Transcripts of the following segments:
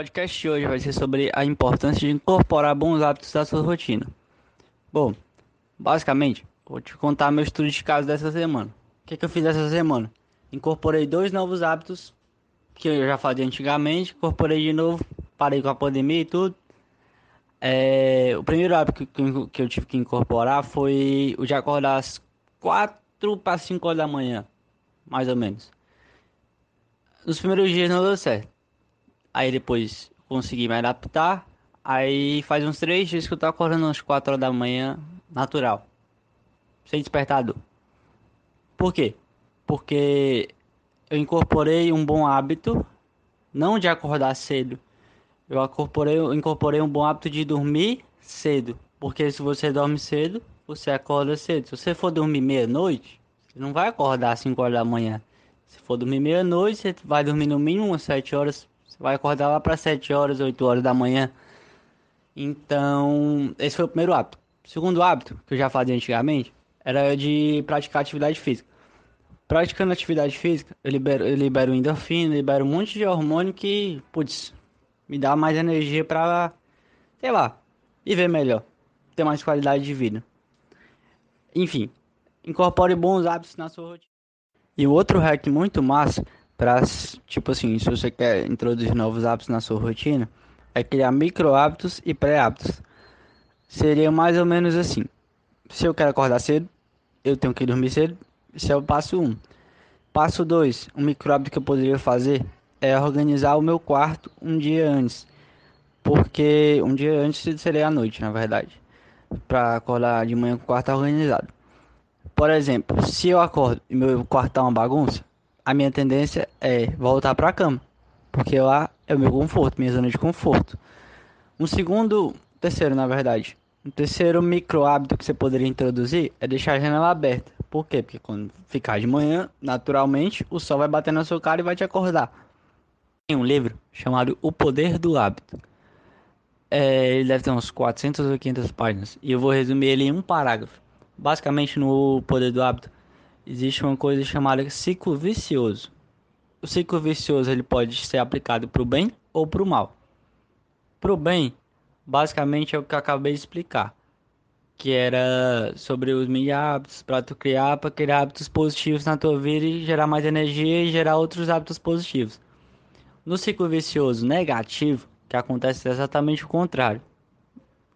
podcast de hoje vai ser sobre a importância de incorporar bons hábitos à sua rotina. Bom, basicamente, vou te contar meu estudo de caso dessa semana. O que, que eu fiz essa semana? Incorporei dois novos hábitos que eu já fazia antigamente, incorporei de novo, parei com a pandemia e tudo. É, o primeiro hábito que, que eu tive que incorporar foi o de acordar às 4 para 5 horas da manhã, mais ou menos. Nos primeiros dias não deu certo. Aí depois consegui me adaptar. Aí faz uns três dias que eu tô acordando às 4 horas da manhã, natural. Sem despertador. Por quê? Porque eu incorporei um bom hábito, não de acordar cedo. Eu incorporei, eu incorporei um bom hábito de dormir cedo. Porque se você dorme cedo, você acorda cedo. Se você for dormir meia-noite, você não vai acordar às 5 horas da manhã. Se for dormir meia-noite, você vai dormir no mínimo umas 7 horas vai acordar lá para 7 horas, 8 horas da manhã. Então, esse foi o primeiro hábito. O segundo hábito, que eu já fazia antigamente, era de praticar atividade física. Praticando atividade física, eu libero, eu libero endorfina, libero um monte de hormônio que, putz, me dá mais energia pra, sei lá, viver melhor, ter mais qualidade de vida. Enfim, incorpore bons hábitos na sua rotina. E o outro hack muito massa para tipo assim, se você quer introduzir novos hábitos na sua rotina, é criar micro hábitos e pré hábitos. Seria mais ou menos assim: se eu quero acordar cedo, eu tenho que dormir cedo. Esse é o passo 1. Um. Passo 2, um micro hábito que eu poderia fazer é organizar o meu quarto um dia antes. Porque um dia antes seria a noite, na verdade. Para acordar de manhã com o quarto organizado. Por exemplo, se eu acordo e meu quarto tá uma bagunça, a minha tendência é voltar para a cama, porque lá é o meu conforto, minha zona de conforto. Um segundo, terceiro, na verdade, um terceiro micro hábito que você poderia introduzir é deixar a janela aberta. Por quê? Porque quando ficar de manhã, naturalmente, o sol vai bater na sua cara e vai te acordar. Tem um livro chamado O Poder do Hábito. É, ele deve ter uns 400 ou 500 páginas. E eu vou resumir ele em um parágrafo. Basicamente, no Poder do Hábito, existe uma coisa chamada ciclo vicioso. O ciclo vicioso ele pode ser aplicado para o bem ou para o mal. Para o bem, basicamente é o que eu acabei de explicar, que era sobre os mini hábitos para tu criar, para criar hábitos positivos na tua vida e gerar mais energia e gerar outros hábitos positivos. No ciclo vicioso negativo, que acontece exatamente o contrário.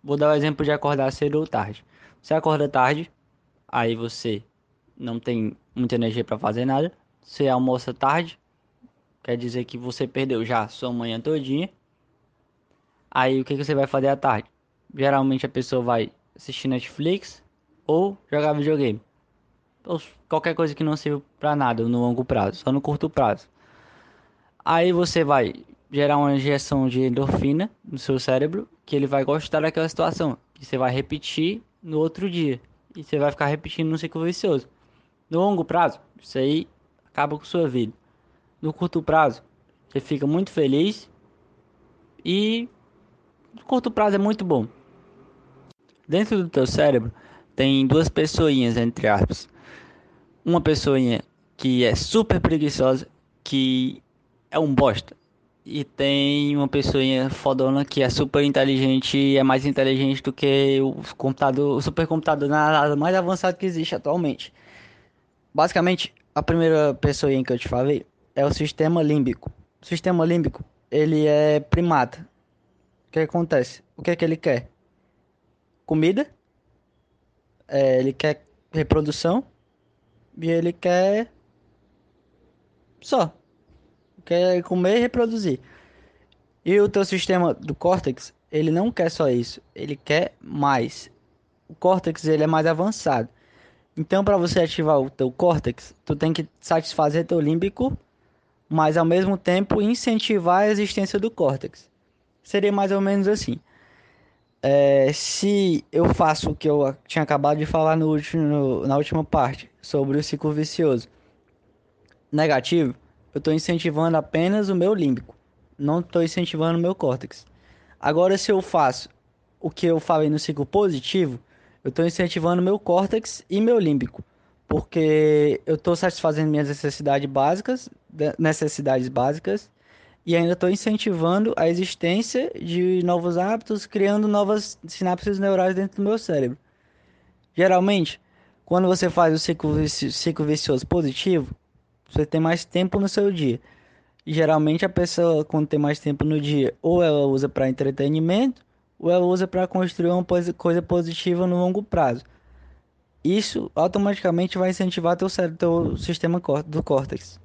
Vou dar o exemplo de acordar cedo ou tarde. Você acorda tarde, aí você não tem muita energia para fazer nada. Você almoça tarde, quer dizer que você perdeu já sua manhã todinha. Aí o que, que você vai fazer à tarde? Geralmente a pessoa vai assistir Netflix ou jogar videogame. Ou qualquer coisa que não sirva para nada no longo prazo, só no curto prazo. Aí você vai gerar uma injeção de endorfina no seu cérebro, que ele vai gostar daquela situação, que você vai repetir no outro dia. E você vai ficar repetindo no ciclo vicioso. No longo prazo, isso aí acaba com sua vida. No curto prazo, você fica muito feliz e no curto prazo é muito bom. Dentro do teu cérebro tem duas pessoinhas entre aspas. Uma pessoinha que é super preguiçosa, que é um bosta. E tem uma pessoinha fodona que é super inteligente e é mais inteligente do que o computador, o supercomputador nada mais avançado que existe atualmente. Basicamente, a primeira pessoa que eu te falei é o sistema límbico. O sistema límbico, ele é primata. O que acontece? O que é que ele quer? Comida, é, ele quer reprodução e ele quer só. Quer comer e reproduzir. E o teu sistema do córtex, ele não quer só isso, ele quer mais. O córtex ele é mais avançado. Então, para você ativar o teu córtex, tu tem que satisfazer teu límbico, mas ao mesmo tempo incentivar a existência do córtex. Seria mais ou menos assim. É, se eu faço o que eu tinha acabado de falar no último, na última parte sobre o ciclo vicioso negativo, eu estou incentivando apenas o meu límbico, não estou incentivando o meu córtex. Agora, se eu faço o que eu falei no ciclo positivo, eu estou incentivando meu córtex e meu límbico, porque eu estou satisfazendo minhas necessidades básicas, necessidades básicas, e ainda estou incentivando a existência de novos hábitos, criando novas sinapses neurais dentro do meu cérebro. Geralmente, quando você faz o ciclo, ciclo vicioso positivo, você tem mais tempo no seu dia. E geralmente a pessoa, quando tem mais tempo no dia, ou ela usa para entretenimento, ou ela usa para construir uma coisa positiva no longo prazo. Isso automaticamente vai incentivar teu, teu sistema do córtex.